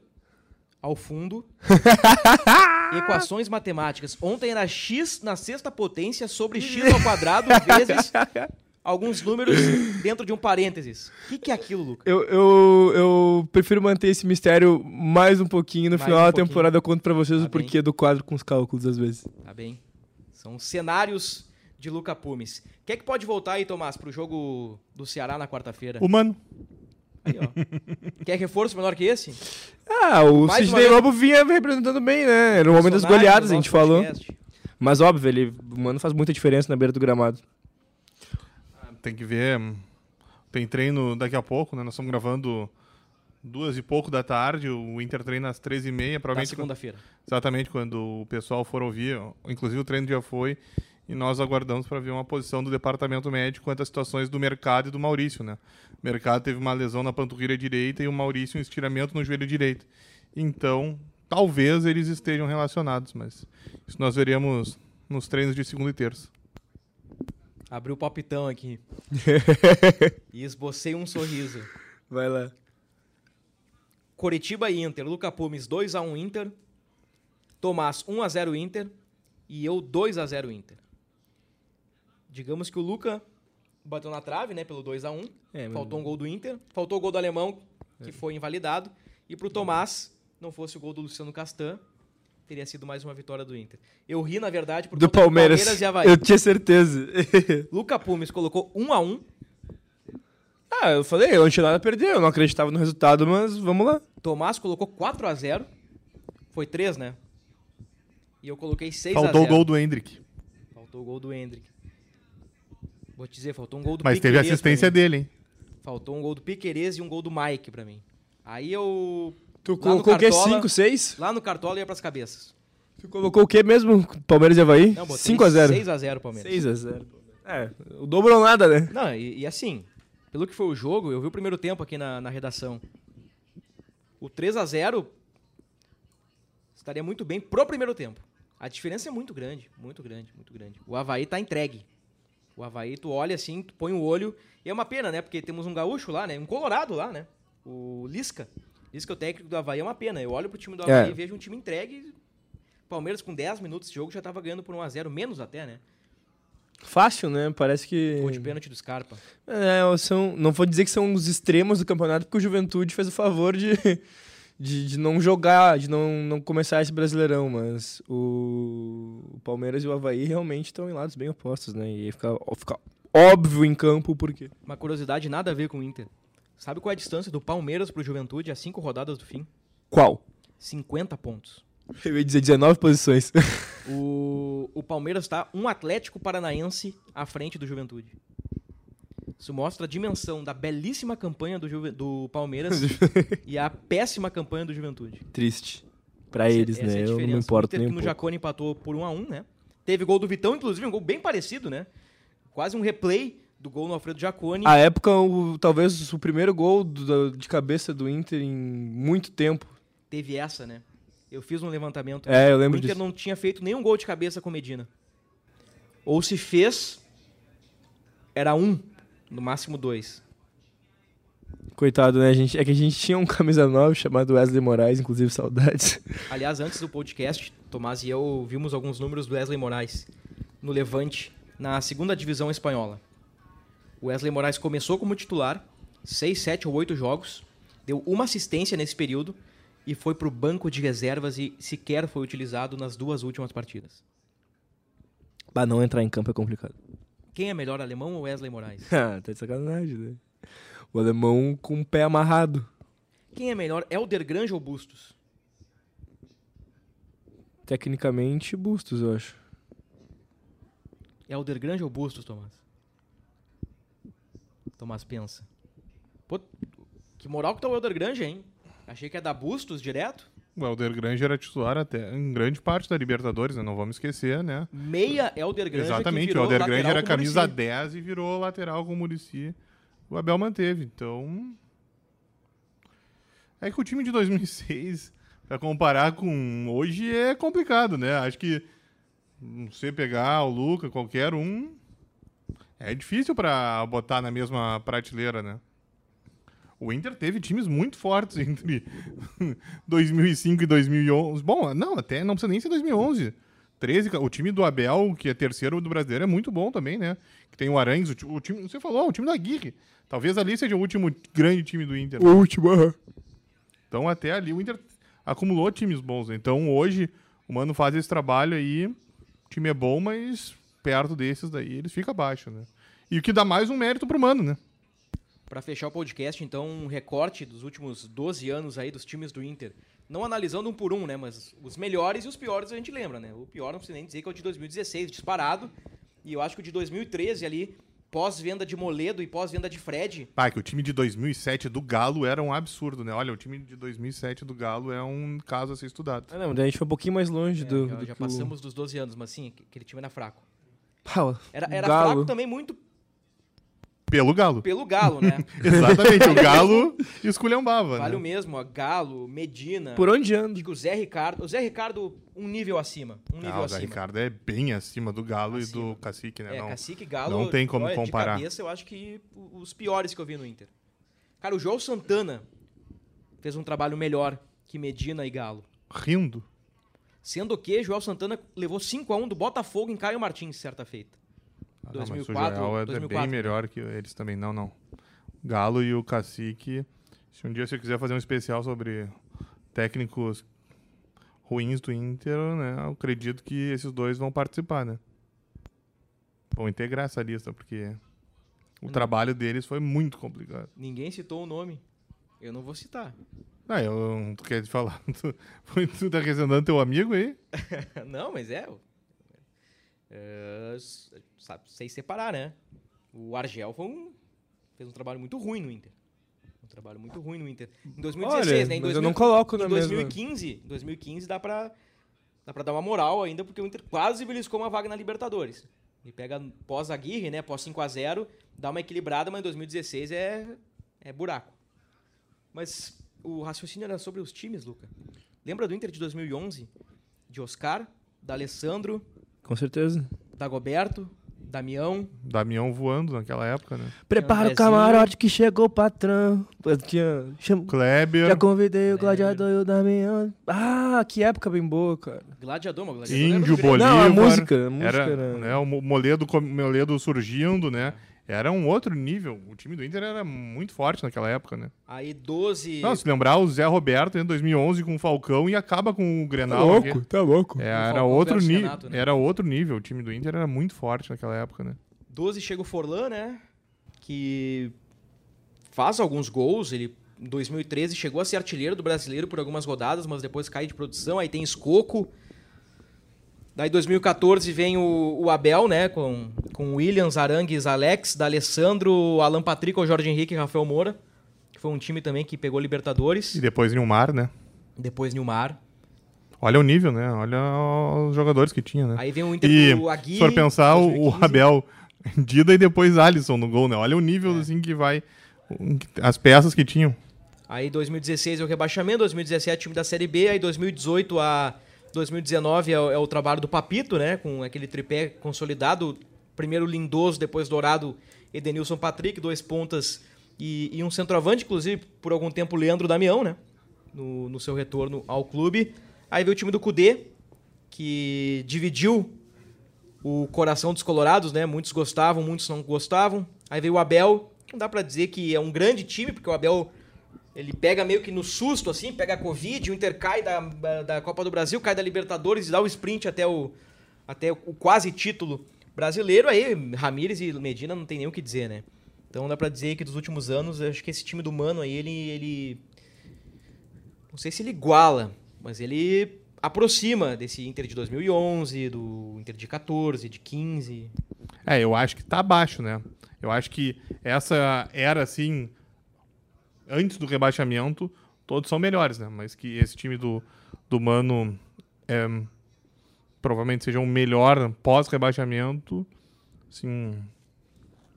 ao fundo [laughs] equações matemáticas. Ontem era x na sexta potência sobre x ao quadrado vezes [laughs] alguns números dentro de um parênteses. O que, que é aquilo, Luca? Eu, eu, eu prefiro manter esse mistério mais um pouquinho. No Mais final um da temporada eu conto pra vocês Tá o porquê do quadro com os cálculos, às vezes. Tá bem? São cenários de Luca Pumes. Quem é que pode voltar aí, Tomás, pro jogo do Ceará na quarta-feira? Humano. Aí, ó. [laughs] Quer reforço menor que esse? Ah, o Mais Sidney vez- Lobo vinha representando bem, né? Era o momento das goleadas, a gente falou. podcast. Mas óbvio, ele, o mano faz muita diferença na beira do gramado. Tem que ver. Tem treino daqui a pouco, né? Nós estamos gravando duas e pouco da tarde. O Inter treina às três e meia. Na Provavelmente segunda-feira. Exatamente, quando o pessoal for ouvir, inclusive o treino já foi, e nós aguardamos para ver uma posição do departamento médico quanto às situações do mercado e do Maurício, né? O mercado teve uma lesão na panturrilha direita e o Maurício um estiramento no joelho direito. Então, talvez eles estejam relacionados, mas isso nós veremos nos treinos de segunda e terça. Abri o palpitão aqui. [laughs] e esbocei um sorriso. Vai lá. Coritiba e Inter. Luca Pumes 2x1 Inter. Tomás 1x0 Inter. E eu 2x0 Inter. Digamos que o Luca bateu na trave, né? Pelo 2x1. É, mas- Faltou um gol do Inter. Faltou o gol do alemão, que foi invalidado. E pro Tomás, não fosse o gol do Luciano Castan, teria sido mais uma vitória do Inter. Eu ri, na verdade, por Do Palmeiras. Palmeiras e Havaí. Eu tinha certeza. [laughs] Luca Pumes colocou 1x1. ah, eu falei, eu não tinha nada a perder, eu não acreditava no resultado, mas vamos lá. Tomás colocou 4x0. Foi 3, né? E eu coloquei 6x0. Faltou o gol do Hendrick, Faltou o gol do Hendrick. Vou te dizer, faltou um gol do mas teve Piquerez assistência dele, hein? Faltou um gol do Piquerez e um gol do Mike pra mim. Aí eu... Tu colocou o quê? Cartola- 5, 6? Lá no Cartola ia pras cabeças. Tu colocou o quê mesmo? Palmeiras e Havaí? Não, botei 5x0. 6x0 Palmeiras. 6x0. É, o dobro ou nada, né? Não, e, e assim, pelo que foi o jogo, eu vi o primeiro tempo aqui na, na redação. O 3x0 estaria muito bem pro primeiro tempo. A diferença é muito grande, muito grande, muito grande. O Havaí tá entregue. O Havaí, tu olha assim, tu põe o olho. E é uma pena, né? Porque temos um gaúcho lá, né? Um colorado lá, né? O Lisca. Lisca, o técnico do Havaí, é uma pena. Eu olho pro time do Havaí É. e vejo um time entregue. Palmeiras com 10 minutos de jogo já tava ganhando por 1x0, menos até, né? Fácil, né? Parece que. Gol de pênalti do Scarpa. É, são, não vou dizer que são os extremos do campeonato, porque o Juventude fez o favor de, de, de não jogar, de não, não começar esse brasileirão, mas o, o Palmeiras e o Havaí realmente estão em lados bem opostos, né? E fica, fica óbvio em campo o porquê. Uma curiosidade nada a ver com o Inter. Sabe qual é a distância do Palmeiras pro Juventude a cinco rodadas do fim? Qual? 50 pontos. Eu ia dizer 19 posições. O, o Palmeiras está um Atlético Paranaense à frente do Juventude. Isso mostra a dimensão da belíssima campanha do, Juve- do Palmeiras [laughs] e a péssima campanha do Juventude. Triste. Pra eles, Essa é né? Eu não importo o Inter nem que um no. Jacone empatou por 1 a 1 né? Teve gol do Vitão, inclusive, um gol bem parecido, né? Quase um replay do gol no Alfredo Jacone. A época, o- talvez o primeiro gol do- de cabeça do Inter em muito tempo. Teve essa, né? Eu fiz um levantamento. É, eu lembro o Inter disso. não tinha feito nenhum gol de cabeça com Medina. Ou se fez, era um, no máximo dois. Coitado, né? A gente, é que a gente tinha um camisa 9 chamado Wesley Moraes, inclusive saudades. Aliás, antes do podcast, Tomás e eu vimos alguns números do Wesley Moraes no Levante, na segunda divisão espanhola. O Wesley Moraes começou como titular, 6, 7 ou 8 jogos, deu uma assistência nesse período e foi para o banco de reservas e sequer foi utilizado nas duas últimas partidas. Pra não entrar em campo é complicado. Quem é melhor, alemão ou Wesley Moraes? [laughs] Ah, tá de sacanagem, né? O alemão com o pé amarrado. Quem é melhor, Elder Grange ou Bustos? Tecnicamente, Bustos, eu acho. Elder Grange ou Bustos, Tomás? Tomás pensa. Pô, que moral que tá o Elder Grange, hein? Achei que ia dar Bustos direto. O Helder Grande era titular até em grande parte da Libertadores, né? Não vamos esquecer, né? Meia Elder Grange que Exatamente, o Helder Grande era camisa Muricy. 10 e virou lateral com o Murici. O Abel manteve, então... É que o time de 2006, pra comparar com hoje, é complicado, né? Acho que você pegar o Luca, qualquer um, é difícil pra botar na mesma prateleira, né? O Inter teve times muito fortes entre [laughs] 2005 e 2011. Bom, não, até não precisa nem ser 2011. 13, ca- o time do Abel, que é terceiro do brasileiro, é muito bom também, né? Que tem o Arangues, o, o time, você falou, o time da Aguirre. Talvez ali seja o último grande time do Inter. O último, aham. Então até ali o Inter acumulou times bons. né? Então hoje o Mano faz esse trabalho aí, o time é bom, mas perto desses daí eles ficam abaixo, né? E o que dá mais um mérito pro Mano, né? Pra fechar o podcast, então, um recorte dos últimos 12 anos aí dos times do Inter. Não analisando um por um, né? Mas os melhores e os piores a gente lembra, né? O pior não precisa nem dizer que é o de 2016, disparado. E eu acho que o de 2013 ali, pós-venda de Moledo e pós-venda de Fred, Pá, que o time de 2007 do Galo era um absurdo, né? Olha, o time de 2007 do Galo é um caso a ser estudado. Ah, não, daí a gente foi um pouquinho mais longe é, do, já, do já que o- passamos dos 12 anos, mas sim, aquele time era fraco. Pau, Era, era fraco também muito Pelo Galo. pelo Galo, né? [laughs] Exatamente, o Galo [laughs] esculhambava, Vale o né? mesmo, ó, Galo, Medina. Por onde anda? Digo, o Zé Ricardo. O Zé Ricardo, um nível acima. Um nível Ah, o Zé acima. Ricardo é bem acima do Galo e Acima. do Cacique, né? É, Não. Cacique e Galo. não tem como olha, comparar. De cabeça, eu acho que o- os piores que eu vi no Inter. Cara, o João Santana fez um trabalho melhor que Medina e Galo. Rindo. Sendo que João Santana levou 5x1 do Botafogo em Caio Martins, certa feita. Ah, não, mas 2004, o Joel é 2004, bem melhor que eles também. Não, não. Galo e o Cacique. Se um dia você quiser fazer um especial sobre técnicos ruins do Inter, né? Eu acredito que esses dois vão participar, né? Vão integrar essa lista, porque o Não. trabalho deles foi muito complicado. Ninguém citou o nome. Eu não vou citar. Ah, eu tu quer falar? [laughs] Tu, tu tá representando teu amigo aí? [laughs] não, mas é. É, sabe, sei separar, né? O Argel foi um, fez um trabalho muito ruim no Inter. Um trabalho muito ruim no Inter. Em 2016, Olha, né? Em mas eu 2000 não coloco na em mesma... 2015, 2015 dá pra, dá pra dar uma moral ainda, porque o Inter quase beliscou uma vaga na Libertadores. Ele pega pós-Aguirre, né? Pós 5x0, dá uma equilibrada, mas em 2016 é, é buraco. Mas o raciocínio era sobre os times, Luca. Lembra do Inter de 2011? De Oscar, da Alessandro, Com certeza. Dagoberto, Damião. Damião voando naquela época, né? Prepara o camarote que chegou o patrão. Eu tinha... cham- Kleber, Já convidei o gladiador e o Damião. Ah, que época bem boa, cara. Gladiador, mas Gladiador Índio. Bolívar. Não, a música, a música era, era- né, o Mo- Moledo, Moledo surgindo, né? Era um outro nível. O time do Inter era muito forte naquela época, né? Aí 12. Não, se lembrar, o Zé Roberto em 2011 com o Falcão e acaba com o Tá Grenal. louco, aqui. tá louco. É, O era Falcão outro nível. Né? Era outro nível. O time do Inter era muito forte naquela época, né? 12 chega o Forlan, né? Que faz alguns gols, ele em 2013 chegou a ser artilheiro do brasileiro por algumas rodadas, mas depois cai de produção. Aí tem Escoco. Daí 2014 vem o, o Abel, né? Com, com Williams, Arangues, Alex, D'Alessandro, Alan Patrick, o Jorge Henrique e Rafael Moura. Que foi um time também que pegou Libertadores. E depois Nilmar, né? Depois Nilmar. Olha o nível, né? Olha os jogadores que tinha, né? Aí vem o Inter E do Aguirre. se for pensar, o, o 2015. Abel, Dida e depois Alisson no gol, né? Olha o nível, assim, que vai... As peças que tinham. Aí 2016 é o rebaixamento, 2017 time da Série B, aí 2018 a 2019 é, o- é o trabalho do Papito, né? Com aquele tripé consolidado. Primeiro Lindoso, depois Dourado, Edenilson Patrick, dois pontas e, e um centroavante, inclusive, por algum tempo, Leandro Damião, né? No, no seu retorno ao clube. Aí veio o time do Cudê, que dividiu o coração dos colorados, né? Muitos gostavam, muitos não gostavam. Aí veio o Abel, não dá pra dizer que é um grande time, porque o Abel ele pega meio que no susto, assim, pega a Covid, o Inter cai da, da Copa do Brasil, cai da Libertadores e dá o sprint até o, até o quase título brasileiro. Aí Ramires e Medina não tem nem o que dizer, né? Então dá pra dizer que dos últimos anos, acho que esse time do Mano aí, ele, ele. Não sei se ele iguala, mas ele aproxima desse Inter de 2011, do Inter de 14, de 15. É, eu acho que tá abaixo, né? Eu acho que essa era, assim, antes do rebaixamento, todos são melhores, né? Mas que esse time do, do Mano é, provavelmente seja um melhor pós-rebaixamento, assim,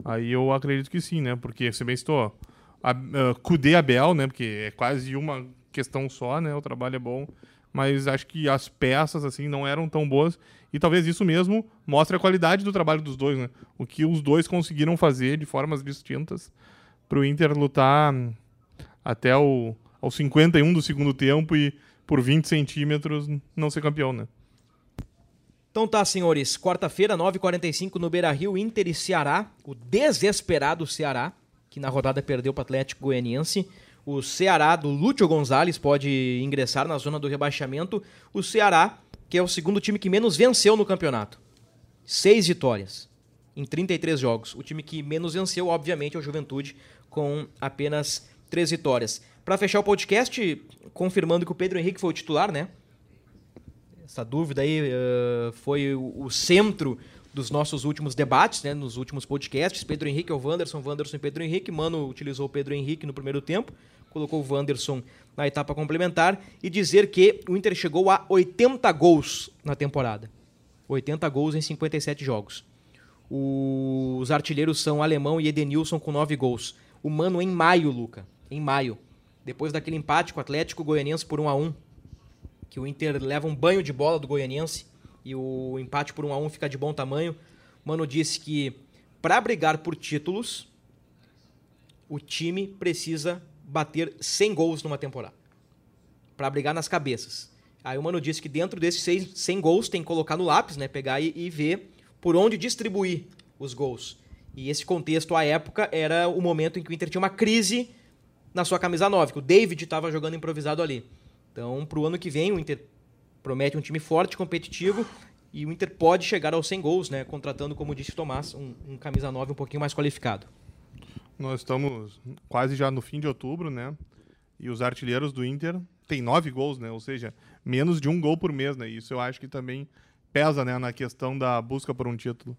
aí eu acredito que sim, né? Porque, você bem citou, a, Kudê e Abel, né? Porque é quase uma questão só, né? O trabalho é bom, mas acho que as peças, assim, não eram tão boas. E talvez isso mesmo mostre a qualidade do trabalho dos dois, né? O que os dois conseguiram fazer de formas distintas para o Inter lutar até o, aos 51 do segundo tempo e por 20 centímetros não ser campeão, né? Então tá, senhores. Quarta-feira, 9h45 no Beira-Rio, Inter e Ceará. O desesperado Ceará, que na rodada perdeu para o Atlético Goianiense. O Ceará do Lúcio Gonzalez pode ingressar na zona do rebaixamento. O Ceará, que é o segundo time que menos venceu no campeonato. Seis vitórias em 33 jogos. O time que menos venceu, obviamente, é o Juventude, com apenas três vitórias. Para fechar o podcast, confirmando que o Pedro Henrique foi o titular, né? Essa dúvida aí uh, foi o, centro dos nossos últimos debates, né? Nos últimos podcasts. Pedro Henrique é o Wanderson, Wanderson e Pedro Henrique. Mano utilizou o Pedro Henrique no primeiro tempo, colocou o Wanderson na etapa complementar e dizer que o Inter chegou a 80 gols na temporada. 80 gols em 57 jogos. Os artilheiros são Alemão e Edenilson com 9 gols. O Mano em maio, Luca. Em maio. Depois daquele empate com o Atlético Goianiense por 1 a 1 que o Inter leva um banho de bola do Goianiense e o empate por 1 a 1 fica de bom tamanho. Mano disse que para brigar por títulos, o time precisa bater 100 gols numa temporada. Para brigar nas cabeças. Aí o Mano disse que dentro desses 100 gols tem que colocar no lápis, né, pegar e, e ver por onde distribuir os gols. E esse contexto, à época, era o momento em que o Inter tinha uma crise na sua camisa 9, que o David estava jogando improvisado ali. Então, para o ano que vem, o Inter promete um time forte, competitivo, e o Inter pode chegar aos 100 gols, né? Contratando, como disse o Tomás, um, um camisa 9 um pouquinho mais qualificado. Nós estamos quase já no fim de outubro, né? E os artilheiros do Inter têm nove gols, né? Ou seja, menos de um gol por mês, né? Isso eu acho que também pesa, né? Na questão da busca por um título.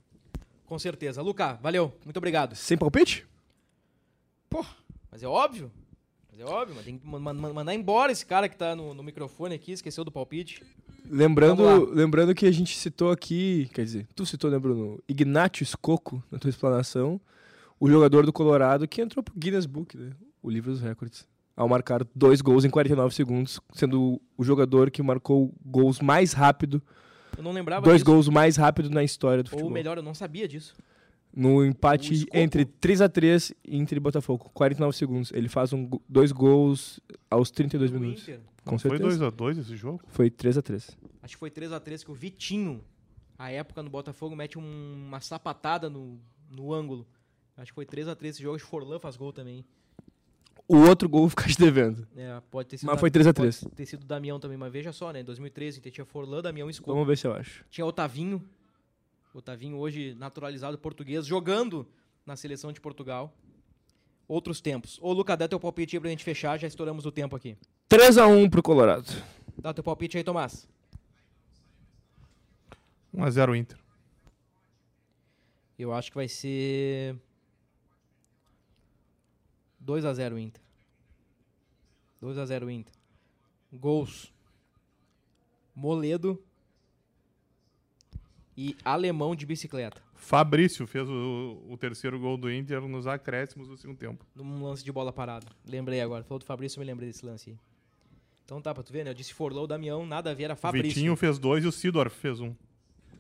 Com certeza. Luca, valeu. Muito obrigado. Sem palpite? Pô, mas é óbvio. Mas é óbvio, mas tem que mandar embora esse cara que tá no, no microfone aqui, esqueceu do palpite. Lembrando, lembrando que a gente citou aqui, quer dizer, tu citou, né, Bruno? Ignacio Scocco, na tua explanação, o jogador do Colorado que entrou pro Guinness Book, né? O livro dos recordes. Ao marcar dois gols em 49 segundos, sendo o jogador que marcou gols mais rápido. Eu não lembrava Dois disso. gols mais rápido na história do Ou futebol. melhor, eu não sabia disso. No empate Scocco. entre 3 a 3 Inter e Botafogo, 49 segundos. Ele faz um, dois gols aos 32 Do minutos. Inter. Com Não foi certeza. 2x2 esse jogo? Foi 3 a 3 Acho que foi 3x3 que o Vitinho, à época no Botafogo, mete um- uma sapatada no, no ângulo. Acho que foi 3x3 esse jogo. Acho que Forlan faz gol também. O outro gol [laughs] fica te devendo. É, pode ter sido Mas da- foi 3 a 3. Pode ter sido o Damião também, mas veja só, né? Em 2013 tinha Forlan, Damião e. Vamos ver se eu acho. Tinha Otavinho. Otavinho hoje naturalizado português, jogando na seleção de Portugal. outros tempos. Ô, Luca, dá teu palpite aí pra gente fechar, já estouramos o tempo aqui. 3x1 pro Colorado. Dá teu palpite aí, Tomás. 1x0 Inter. Eu acho que vai ser 2 a 0 Inter. 2 a 0 Inter. Gols. Moledo e Alemão de bicicleta. Fabrício fez o, o terceiro gol do Inter nos acréscimos do segundo tempo. Num lance de bola parada. Lembrei agora. Falou do Fabrício, eu me lembrei desse lance aí. Então tá, pra tu ver, né? Eu disse Forlou, Damião, nada a ver, era O Fabrício. Vitinho fez dois e o Sidorf fez um.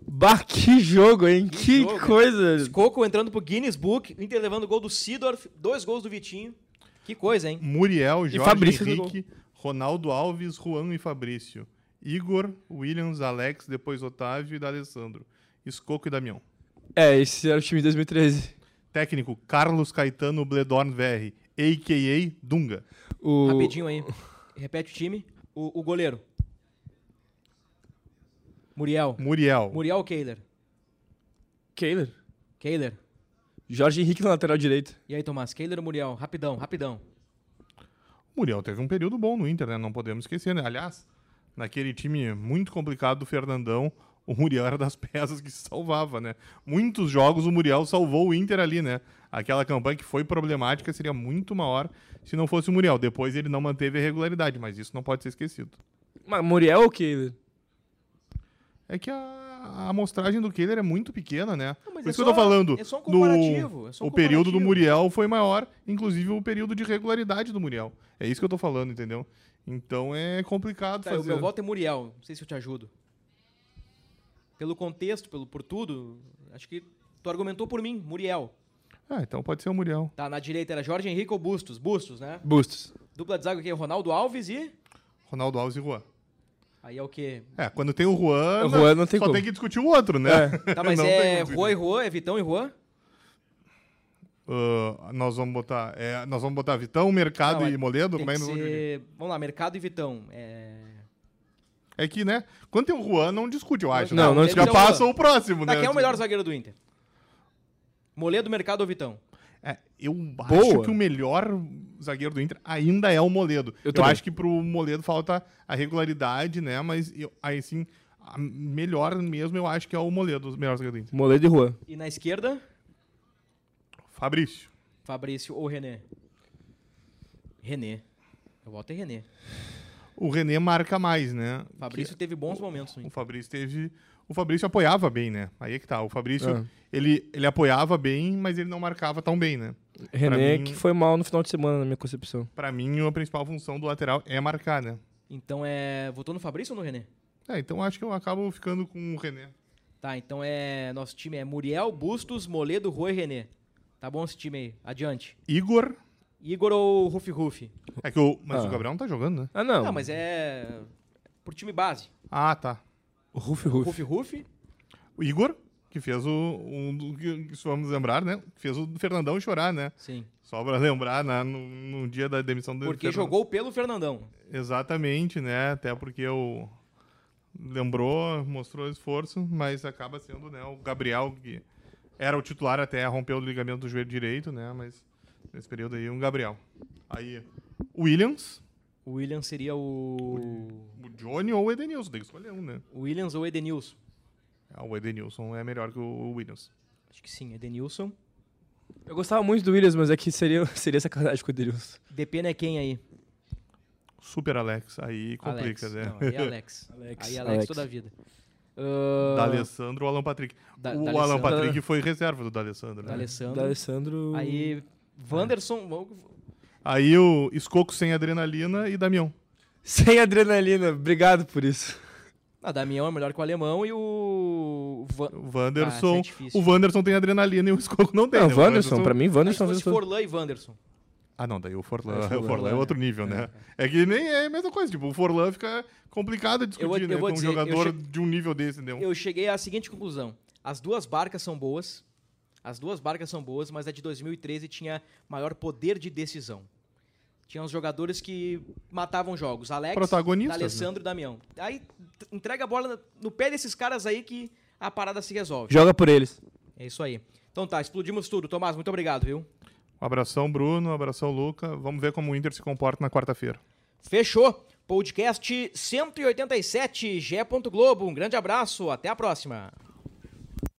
Bah, que jogo, hein? Que Que, jogo. coisa. Coco entrando pro Guinness Book, o Inter levando o gol do Sidorf, dois gols do Vitinho. Que coisa, hein? Muriel, Jorge o Henrique, Ronaldo Alves, Juan e Fabrício. Igor, Williams, Alex, depois Otávio e D'Alessandro. Escoco e Damião. É, esse era o time de 2013. Técnico, Carlos Caetano Bledorn VR, a.k.a. Dunga. O... Rapidinho aí. Repete o time. O, o goleiro. Muriel. Muriel. Muriel ou Kehler? Kehler. Kehler. Jorge Henrique na lateral direita. E aí, Tomás? Kehler ou Muriel? Rapidão, rapidão. Muriel teve um período bom no Inter, né? Não podemos esquecer, né? Aliás, naquele time muito complicado do Fernandão, o Muriel era das [laughs] peças que se salvava, né? Muitos jogos o Muriel salvou o Inter ali, né? Aquela campanha que foi problemática seria muito maior se não fosse o Muriel. Depois ele não manteve a regularidade, mas isso não pode ser esquecido. Mas Muriel ou Kehler? É que a, a amostragem do Kehler é muito pequena, né? Não, mas Por é isso que eu tô falando. é só um no- comparativo, é só um o período do comparativo. Muriel foi maior, inclusive o período de regularidade do Muriel. É isso que eu tô falando, entendeu? Então é complicado Tá, o fazer. meu voto é Muriel. Não sei se eu te ajudo. Pelo contexto, pelo, por tudo, acho que tu argumentou por mim, Muriel. Ah, então pode ser o Muriel. Tá, na direita era Jorge Henrique ou Bustos? Bustos, né? Bustos. Dupla de zaga aqui, Ronaldo Alves e... Ronaldo Alves e Juan. Aí é o quê? É, quando tem o Juan, O Juan não tem só como. tem que discutir o outro, né? Tá, [laughs] mas Não é Juan e Juan? É Vitão e Juan? Ah, nós vamos botar, é, nós vamos botar Vitão, Mercado Não, e Moledo, como é que que nós vamos ser... Vamos lá, Mercado e Vitão. É... É que, né? Quando tem o Juan, não discute, eu acho. Não, né? não Já passa o próximo, Tá, né? quem é o melhor zagueiro do Inter? Moledo, Mercado ou Vitão? É, eu acho Boa. que o melhor zagueiro do Inter ainda é o Moledo. Eu Eu, acho que pro Moledo falta a regularidade, né? Mas eu, aí sim, a melhor mesmo eu acho que é o Moledo, o melhor zagueiro do Inter. Moledo e Juan. E na esquerda, Fabrício. Fabrício ou René? René. Eu voto em René. O René marca mais, né? Fabrício teve bons momentos O Inter. Fabrício teve. O Fabrício apoiava bem, né? Aí é que tá. O Fabrício, É. ele, ele apoiava bem, mas ele não marcava tão bem, né? René, mim- que foi mal no final de semana, na minha concepção. Pra mim, a principal função do lateral é marcar, né? Então é. Votou no Fabrício ou no René? É, então acho que eu acabo ficando com o René. Tá, então é. Nosso time é Muriel, Bustos, Moledo, Rui e René. Tá bom esse time aí. Adiante. Igor. Igor ou Rufi Rufi? É que o. Mas Ah. o Gabriel não tá jogando, né? Ah, não. Não, mas é. Por time base. Ah, tá. Rufi Rufi. Rufi Rufi. O Igor, que fez o. Um, do- que, que vamos lembrar, né? Que fez o Fernandão chorar, né? Sim. Só pra lembrar, né? no, no dia da demissão do Porque Fernandão. jogou pelo Fernandão. Exatamente, né? Até porque o. Lembrou, mostrou esforço, mas acaba sendo né, o Gabriel, que era o titular até rompeu o ligamento do joelho direito, né? Mas nesse período aí, um Gabriel. Aí, o Williams, O William seria o. o Johnny ou o Edenilson, tem que escolher um, né? O Williams ou Edenilson? Ah, o Edenilson é melhor que o Williams. Acho que sim, Edenilson. Eu gostava muito do Williams, mas é que seria, [laughs] seria sacanagem com o Edenilson. Depende é quem aí? Super Alex, aí complica, Alex. né? Não, aí é Alex. Alex. [laughs] Aí Alex, Alex. toda a vida. Ah, D'Alessandro ou Alan Patrick. Da- o D'Alessandro. Alan Patrick foi reserva do D'Alessandro, né? D'Alessandro. Da Alessandro. Aí, Wanderson. vamos- Aí o Escoco sem adrenalina e Damião. Sem adrenalina. Obrigado por isso. Ah, Damião é melhor que o alemão e o. Van... O Ah, Wanderson, isso é o Wanderson tem adrenalina e o Escoco não tem. Não, né? o Wanderson, pra mim, Mas se Wanderson fosse Forlan e Wanderson. Ah, não, daí o Forlan, É, [laughs] o Forlan, é é. outro nível, né? É que nem é a mesma coisa, tipo, o Forlan fica complicado de discutir, Eu vou- eu né? vou Com dizer, um eu jogador che- de um nível desse, entendeu? Eu cheguei à seguinte conclusão: as duas barcas são boas. As duas barcas são boas, mas a de 2013 tinha maior poder de decisão. Tinha os jogadores que matavam jogos. Alex, Protagonistas, né? Alessandro e Damião. Aí entrega a bola no pé desses caras aí que a parada se resolve. Joga por eles. É isso aí. Então tá, explodimos tudo. Tomás, muito obrigado, viu? Um abração, Bruno. Um abração, Luca. Vamos ver como o Inter se comporta na quarta-feira. Fechou. Podcast 187, Gé. Globo. Um grande abraço, até a próxima.